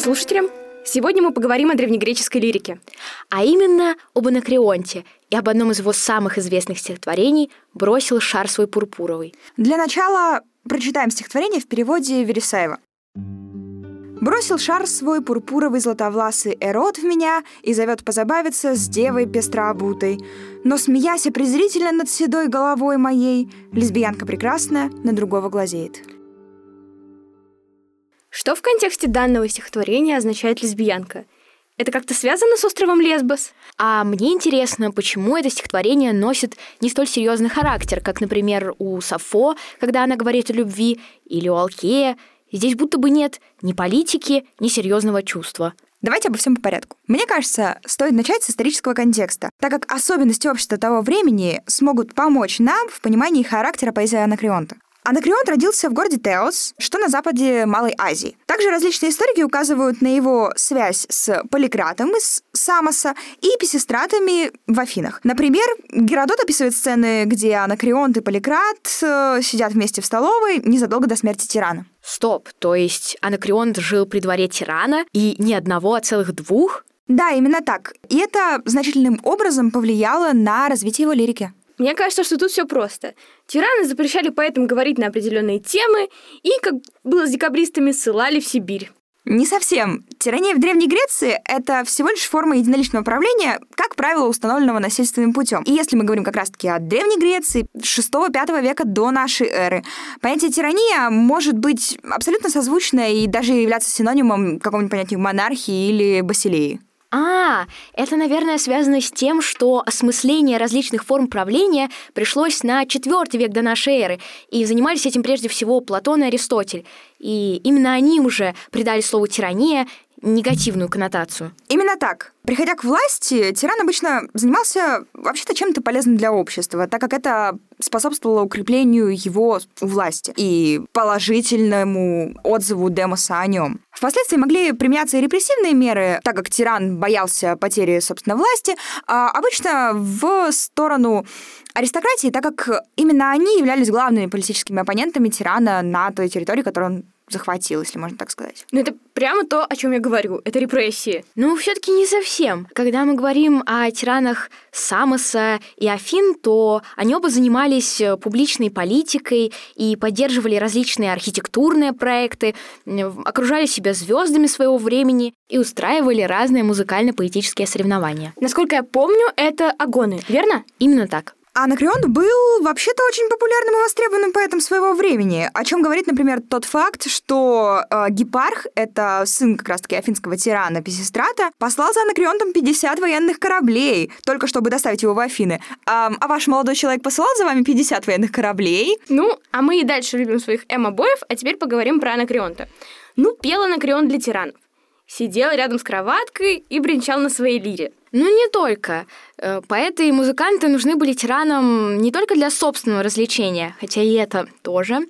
слушателям! Сегодня мы поговорим о древнегреческой лирике. А именно об Анакреонте и об одном из его самых известных стихотворений «Бросил шар свой пурпуровый». Для начала прочитаем стихотворение в переводе Вересаева. Бросил шар свой пурпуровый златовласый эрот в меня и зовет позабавиться с девой пестрообутой. Но, смеясь презрительно над седой головой моей, лесбиянка прекрасная на другого глазеет. Что в контексте данного стихотворения означает лесбиянка? Это как-то связано с островом Лесбос? А мне интересно, почему это стихотворение носит не столь серьезный характер, как, например, у Сафо, когда она говорит о любви, или у Алкея. Здесь будто бы нет ни политики, ни серьезного чувства. Давайте обо всем по порядку. Мне кажется, стоит начать с исторического контекста, так как особенности общества того времени смогут помочь нам в понимании характера поэзии Анакреонта. Анакреон родился в городе Теос, что на западе Малой Азии. Также различные историки указывают на его связь с Поликратом из Самоса и писистратами в Афинах. Например, Геродот описывает сцены, где Анакреонт и Поликрат э, сидят вместе в столовой незадолго до смерти тирана. Стоп, то есть Анакреонт жил при дворе тирана и не одного, а целых двух? Да, именно так. И это значительным образом повлияло на развитие его лирики. Мне кажется, что тут все просто. Тираны запрещали поэтам говорить на определенные темы и, как было с декабристами, ссылали в Сибирь. Не совсем. Тирания в Древней Греции — это всего лишь форма единоличного правления, как правило, установленного насильственным путем. И если мы говорим как раз-таки о Древней Греции 6-5 века до нашей эры, понятие тирания может быть абсолютно созвучно и даже являться синонимом какому-нибудь понятию монархии или басилеи. А, это, наверное, связано с тем, что осмысление различных форм правления пришлось на IV век до нашей эры, и занимались этим прежде всего Платон и Аристотель. И именно они уже придали слову «тирания» негативную коннотацию. Именно так. Приходя к власти, тиран обычно занимался вообще-то чем-то полезным для общества, так как это способствовало укреплению его власти и положительному отзыву Демоса о нем. Впоследствии могли применяться и репрессивные меры, так как тиран боялся потери, собственно, власти, а обычно в сторону аристократии, так как именно они являлись главными политическими оппонентами тирана на той территории, которую он захватил, если можно так сказать. Ну, это прямо то, о чем я говорю. Это репрессии. Ну, все-таки не совсем. Когда мы говорим о тиранах Самоса и Афин, то они оба занимались э, публичной политикой и поддерживали различные архитектурные проекты, окружали себя звездами своего времени и устраивали разные музыкально-поэтические соревнования. Насколько я помню, это агоны, верно? Именно так. А Анакреон был вообще-то очень популярным и востребованным поэтом своего времени, о чем говорит, например, тот факт, что э, Гепарх, это сын как раз-таки афинского тирана Писистрата, послал за Анакреонтом 50 военных кораблей, только чтобы доставить его в Афины. А, а ваш молодой человек посылал за вами 50 военных кораблей? Ну, а мы и дальше любим своих эмо-боев, а теперь поговорим про Анакреонта. Ну, пел Анакреон для тиранов. Сидел рядом с кроваткой и бренчал на своей лире. Ну, не только. Э, поэты и музыканты нужны были тиранам не только для собственного развлечения, хотя и это тоже,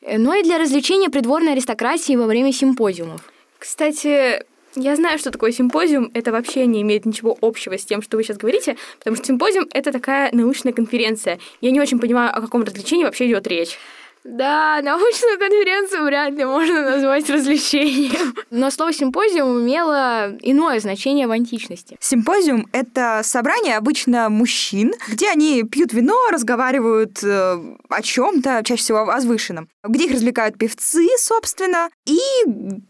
э, но и для развлечения придворной аристократии во время симпозиумов. Кстати, я знаю, что такое симпозиум. Это вообще не имеет ничего общего с тем, что вы сейчас говорите, потому что симпозиум — это такая научная конференция. Я не очень понимаю, о каком развлечении вообще идет речь. Да, научную конференцию вряд ли можно назвать развлечением. Но слово симпозиум имело иное значение в античности. Симпозиум — это собрание обычно мужчин, где они пьют вино, разговаривают э, о чем-то, чаще всего о возвышенном, где их развлекают певцы, собственно, и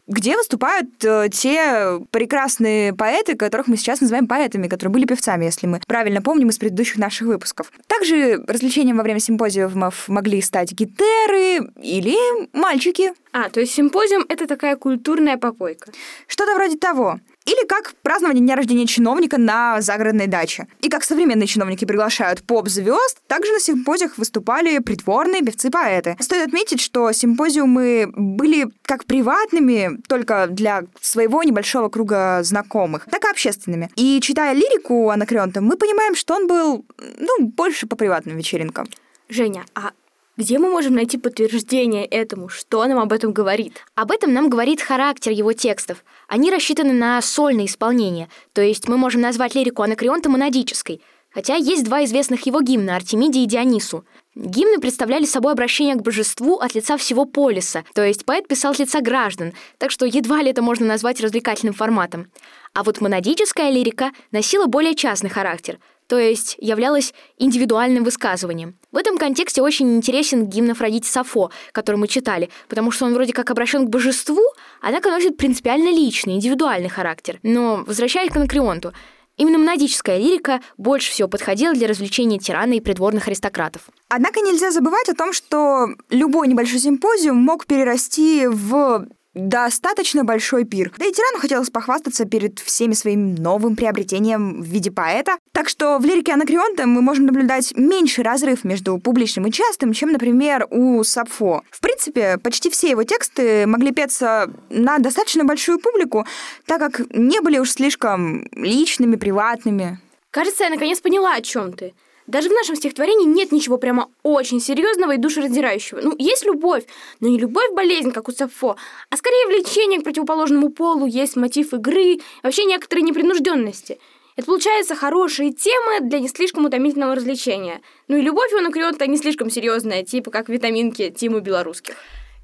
где выступают э, те прекрасные поэты, которых мы сейчас называем поэтами, которые были певцами, если мы правильно помним из предыдущих наших выпусков. Также развлечением во время симпозиумов могли стать гитары, офицеры или мальчики. А, то есть симпозиум — это такая культурная попойка. Что-то вроде того. Или как празднование дня рождения чиновника на загородной даче. И как современные чиновники приглашают поп-звезд, также на симпозиях выступали притворные певцы-поэты. Стоит отметить, что симпозиумы были как приватными, только для своего небольшого круга знакомых, так и общественными. И читая лирику Анакреонта, мы понимаем, что он был, ну, больше по приватным вечеринкам. Женя, а где мы можем найти подтверждение этому? Что нам об этом говорит? Об этом нам говорит характер его текстов. Они рассчитаны на сольное исполнение, то есть мы можем назвать лирику анакреонта монадической. Хотя есть два известных его гимна Артемиде и Дионису. Гимны представляли собой обращение к божеству от лица всего полиса, то есть поэт писал от лица граждан, так что едва ли это можно назвать развлекательным форматом. А вот монадическая лирика носила более частный характер, то есть являлась индивидуальным высказыванием. В этом контексте очень интересен гимн Афродите Сафо, который мы читали, потому что он вроде как обращен к божеству, однако носит принципиально личный, индивидуальный характер. Но, возвращаясь к Анакреонту, Именно монадическая лирика больше всего подходила для развлечения тирана и придворных аристократов. Однако нельзя забывать о том, что любой небольшой симпозиум мог перерасти в достаточно большой пир. Да и тирану хотелось похвастаться перед всеми своим новым приобретением в виде поэта. Так что в лирике Анакреонта мы можем наблюдать меньший разрыв между публичным и частым, чем, например, у Сапфо. В принципе, почти все его тексты могли петься на достаточно большую публику, так как не были уж слишком личными, приватными. Кажется, я наконец поняла, о чем ты. Даже в нашем стихотворении нет ничего прямо очень серьезного и душераздирающего. Ну, есть любовь, но не любовь-болезнь, как у Сафо, а скорее влечение к противоположному полу, есть мотив игры, вообще некоторые непринужденности. Это получается хорошие темы для не слишком утомительного развлечения. Ну и любовь у Анакреонта не слишком серьезная, типа как витаминки Тиму белорусских.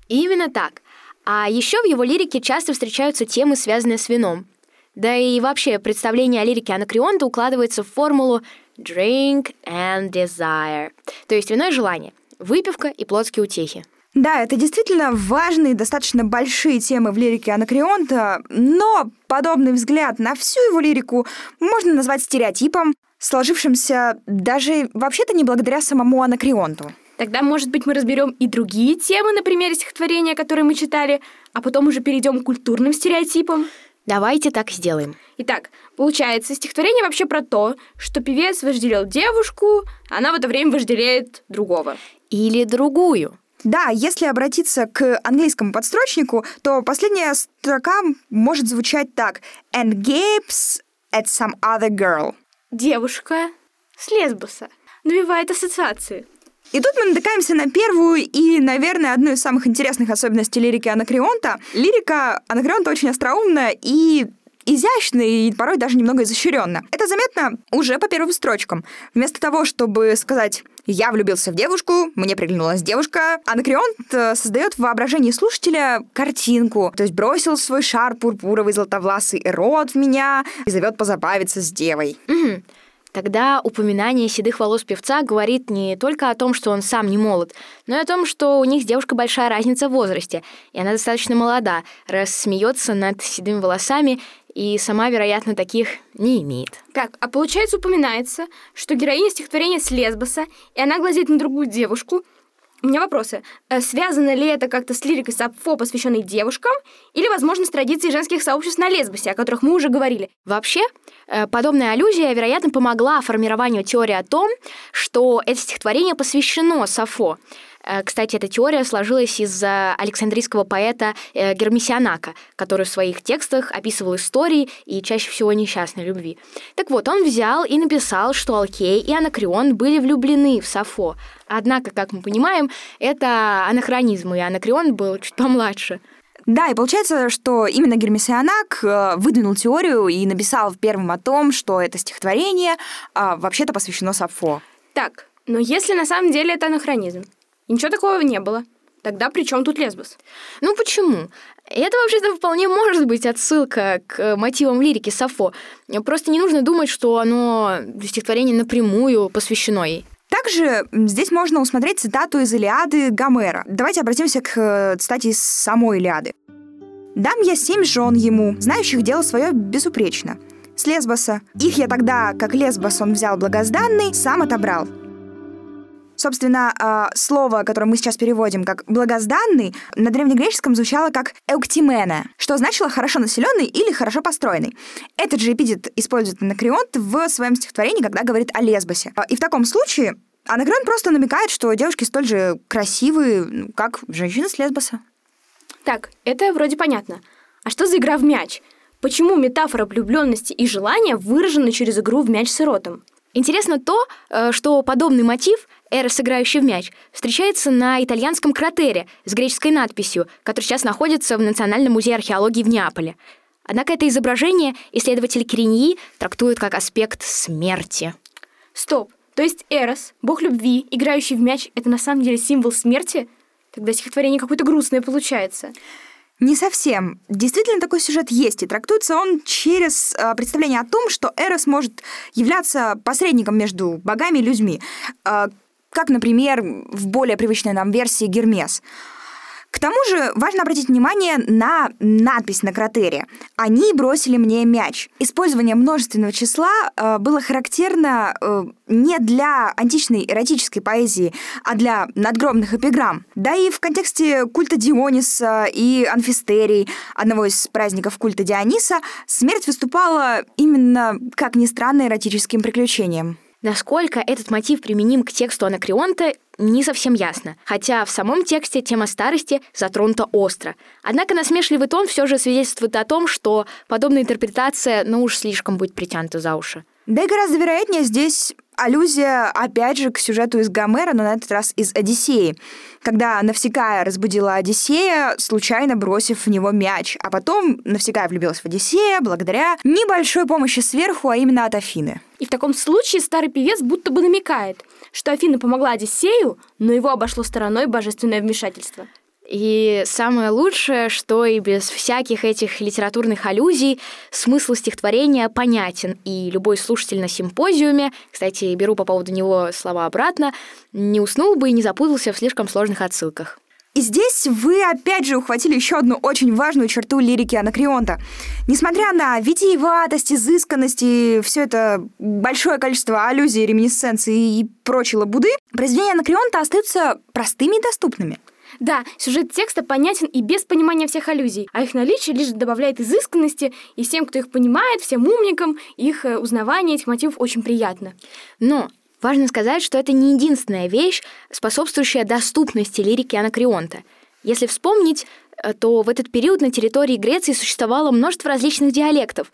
именно так. А еще в его лирике часто встречаются темы, связанные с вином. Да и вообще представление о лирике Анакреонта укладывается в формулу drink and desire, то есть вино и желание, выпивка и плотские утехи. Да, это действительно важные, достаточно большие темы в лирике Анакреонта, но подобный взгляд на всю его лирику можно назвать стереотипом, сложившимся даже вообще-то не благодаря самому Анакреонту. Тогда, может быть, мы разберем и другие темы на примере стихотворения, которые мы читали, а потом уже перейдем к культурным стереотипам. Давайте так сделаем. Итак, получается, стихотворение вообще про то, что певец вожделел девушку, а она в это время вожделеет другого. Или другую. Да, если обратиться к английскому подстрочнику, то последняя строка может звучать так. And gapes at some other girl. Девушка с лесбоса. Навевает ассоциации. И тут мы натыкаемся на первую и, наверное, одну из самых интересных особенностей лирики Анакреонта. Лирика Анакреонта очень остроумная и изящно и порой даже немного изощренно. Это заметно уже по первым строчкам. Вместо того, чтобы сказать «я влюбился в девушку», «мне приглянулась девушка», Анакреонт э, создает в воображении слушателя картинку. То есть бросил свой шар пурпуровый золотовласый эрот в меня и зовет позабавиться с девой. Угу. Тогда упоминание седых волос певца говорит не только о том, что он сам не молод, но и о том, что у них с девушкой большая разница в возрасте, и она достаточно молода, раз смеется над седыми волосами и сама, вероятно, таких не имеет. Так, а получается упоминается, что героиня стихотворения с Лесбоса, и она глазеет на другую девушку, у меня вопросы. Э, связано ли это как-то с лирикой Сапфо, посвященной девушкам, или, возможно, с традицией женских сообществ на лесбосе, о которых мы уже говорили? Вообще, э, подобная аллюзия, вероятно, помогла формированию теории о том, что это стихотворение посвящено Сафо. Э, кстати, эта теория сложилась из александрийского поэта э, Гермесианака, который в своих текстах описывал истории и чаще всего несчастной любви. Так вот, он взял и написал, что Алкей и Анакреон были влюблены в Сафо. Однако, как мы понимаем, это анахронизм, и Анакреон был чуть помладше. Да, и получается, что именно Гермесианак э, выдвинул теорию и написал первым о том, что это стихотворение а, вообще-то посвящено Сафо. Так, но если на самом деле это анахронизм, и ничего такого не было. Тогда при чем тут лесбос? Ну почему? Это вообще-то вполне может быть отсылка к мотивам лирики Сафо. Просто не нужно думать, что оно стихотворение напрямую посвящено ей. Также здесь можно усмотреть цитату из Илиады Гомера. Давайте обратимся к э, цитате из самой Илиады. «Дам я семь жен ему, знающих дело свое безупречно. С Лесбоса. Их я тогда, как Лесбос он взял благозданный, сам отобрал. Собственно, а, слово, которое мы сейчас переводим как «благозданный», на древнегреческом звучало как «эуктимена», что значило «хорошо населенный» или «хорошо построенный». Этот же эпитет использует Анакреонт в своем стихотворении, когда говорит о Лесбосе. И в таком случае Анакреон просто намекает, что девушки столь же красивые, как женщины с Лесбоса. Так, это вроде понятно. А что за игра в мяч? Почему метафора влюбленности и желания выражена через игру в мяч с эротом? Интересно то, э, что подобный мотив Эрос, играющий в мяч, встречается на итальянском кратере с греческой надписью, который сейчас находится в Национальном музее археологии в Неаполе. Однако это изображение исследователь Кириньи трактует как аспект смерти. Стоп. То есть Эрос, бог любви, играющий в мяч, это на самом деле символ смерти? Тогда стихотворение какое-то грустное получается. Не совсем. Действительно, такой сюжет есть, и трактуется он через э, представление о том, что Эрос может являться посредником между богами и людьми. Э, как, например, в более привычной нам версии Гермес. К тому же важно обратить внимание на надпись на кратере. «Они бросили мне мяч». Использование множественного числа э, было характерно э, не для античной эротической поэзии, а для надгробных эпиграмм. Да и в контексте культа Диониса и Анфистерий, одного из праздников культа Диониса, смерть выступала именно, как ни странно, эротическим приключением. Насколько этот мотив применим к тексту Анакреонта, не совсем ясно, хотя в самом тексте тема старости затронута остро. Однако насмешливый тон все же свидетельствует о том, что подобная интерпретация, ну уж слишком будет притянута за уши. Да и гораздо вероятнее здесь аллюзия, опять же, к сюжету из Гомера, но на этот раз из Одиссеи, когда Навсекая разбудила Одиссея, случайно бросив в него мяч, а потом Навсекая влюбилась в Одиссея благодаря небольшой помощи сверху, а именно от Афины. И в таком случае старый певец будто бы намекает, что Афина помогла Одиссею, но его обошло стороной божественное вмешательство. И самое лучшее, что и без всяких этих литературных аллюзий смысл стихотворения понятен, и любой слушатель на симпозиуме, кстати, беру по поводу него слова обратно, не уснул бы и не запутался в слишком сложных отсылках. И здесь вы опять же ухватили еще одну очень важную черту лирики Анакреонта. Несмотря на витиеватость, изысканность и все это большое количество аллюзий, реминесценций и прочей лабуды, произведения Анакреонта остаются простыми и доступными. Да, сюжет текста понятен и без понимания всех аллюзий, а их наличие лишь добавляет изысканности, и всем, кто их понимает, всем умникам, их э, узнавание этих мотивов очень приятно. Но важно сказать, что это не единственная вещь, способствующая доступности лирики Анакреонта. Если вспомнить, э, то в этот период на территории Греции существовало множество различных диалектов.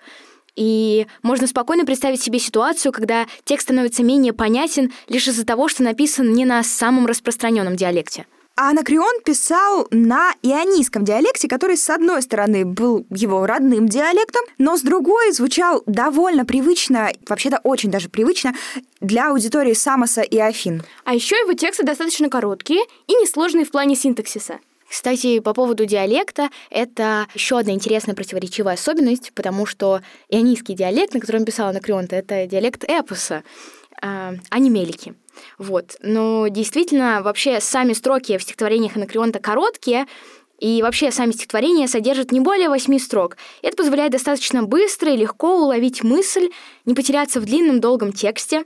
И можно спокойно представить себе ситуацию, когда текст становится менее понятен лишь из-за того, что написан не на самом распространенном диалекте. А Анакреон писал на ионийском диалекте, который, с одной стороны, был его родным диалектом, но с другой звучал довольно привычно, вообще-то очень даже привычно, для аудитории Самоса и Афин. А еще его тексты достаточно короткие и несложные в плане синтаксиса. Кстати, по поводу диалекта, это еще одна интересная противоречивая особенность, потому что ионийский диалект, на котором писал Анакреон, это диалект эпоса, а, а не мелики. Вот. Но действительно, вообще сами строки в стихотворениях Анакреонта короткие, и вообще сами стихотворения содержат не более восьми строк. Это позволяет достаточно быстро и легко уловить мысль, не потеряться в длинном долгом тексте.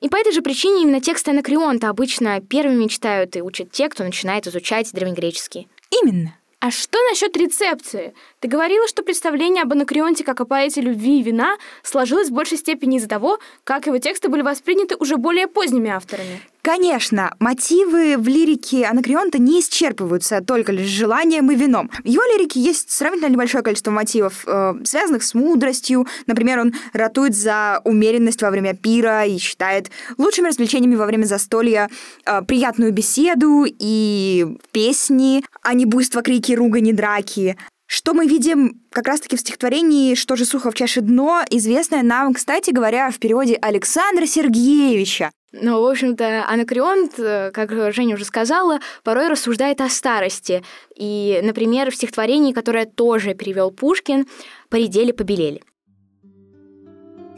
И по этой же причине именно тексты Анакреонта обычно первыми читают и учат те, кто начинает изучать древнегреческий. Именно. А что насчет рецепции? Ты говорила, что представление об Анакреонте как о поэте любви и вина сложилось в большей степени из-за того, как его тексты были восприняты уже более поздними авторами. Конечно, мотивы в лирике Анакреонта не исчерпываются только лишь желанием и вином. В его лирике есть сравнительно небольшое количество мотивов, э, связанных с мудростью. Например, он ратует за умеренность во время пира и считает лучшими развлечениями во время застолья э, приятную беседу и песни, а не буйство, крики, ругани, драки. Что мы видим как раз-таки в стихотворении «Что же сухо в чаше дно», известное нам, кстати говоря, в переводе Александра Сергеевича. Ну, в общем-то, Анакреонт, э, как Женя уже сказала, порой рассуждает о старости. И, например, в стихотворении, которое тоже перевел Пушкин, «Поредели, побелели».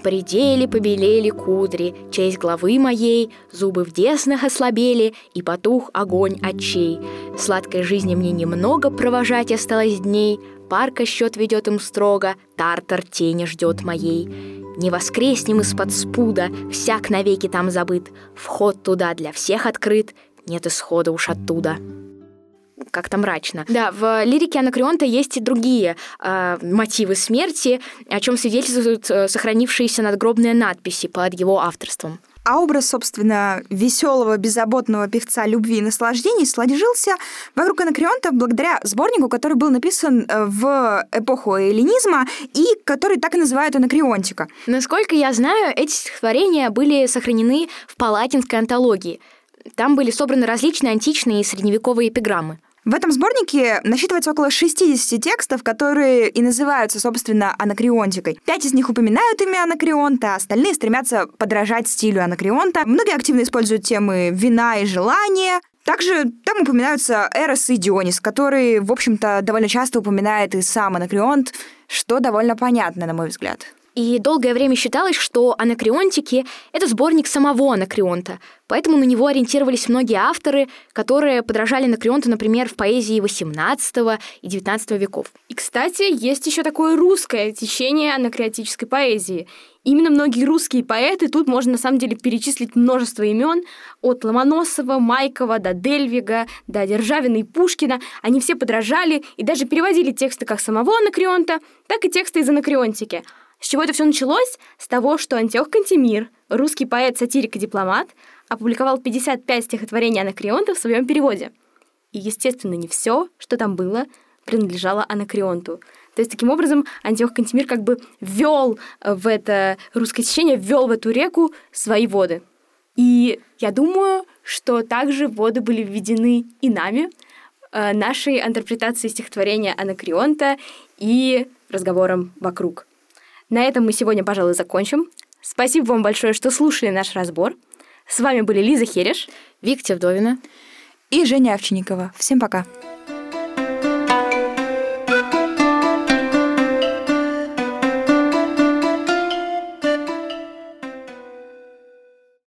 Поредели, побелели кудри, честь главы моей, Зубы в деснах ослабели, и потух огонь очей. Сладкой жизни мне немного провожать осталось дней, Парка счет ведет им строго, Тартар тени ждет моей. Не воскреснем из-под спуда, всяк навеки там забыт, Вход туда для всех открыт, нет исхода уж оттуда как-то мрачно. Да, в лирике Анакреонта есть и другие э, мотивы смерти, о чем свидетельствуют э, сохранившиеся надгробные надписи под его авторством. А образ, собственно, веселого, беззаботного певца любви и наслаждений сложился вокруг Анакреонта благодаря сборнику, который был написан э, в эпоху эллинизма и который так и называют Анакреонтика. Насколько я знаю, эти стихотворения были сохранены в палатинской антологии. Там были собраны различные античные и средневековые эпиграммы. В этом сборнике насчитывается около 60 текстов, которые и называются, собственно, анакреонтикой. Пять из них упоминают имя анакреонта, остальные стремятся подражать стилю анакреонта. Многие активно используют темы вина и желания, также там упоминаются Эрос и Дионис, который, в общем-то, довольно часто упоминает и сам Анакреонт, что довольно понятно, на мой взгляд. И долгое время считалось, что анакреонтики — это сборник самого анакреонта, поэтому на него ориентировались многие авторы, которые подражали анакреонту, например, в поэзии XVIII и XIX веков. И, кстати, есть еще такое русское течение анакреотической поэзии. Именно многие русские поэты, тут можно на самом деле перечислить множество имен, от Ломоносова, Майкова до Дельвига, до Державина и Пушкина. Они все подражали и даже переводили тексты как самого анакреонта, так и тексты из анакреонтики — с чего это все началось? С того, что Антиох Кантемир, русский поэт, сатирик и дипломат, опубликовал 55 стихотворений Анакреонта в своем переводе. И, естественно, не все, что там было, принадлежало Анакреонту. То есть, таким образом, Антиох Кантемир как бы ввел в это русское течение, ввел в эту реку свои воды. И я думаю, что также воды были введены и нами, э, нашей интерпретацией стихотворения Анакреонта и разговором вокруг. На этом мы сегодня, пожалуй, закончим. Спасибо вам большое, что слушали наш разбор. С вами были Лиза Хереш, Виктор Вдовина и Женя Овчинникова. Всем пока.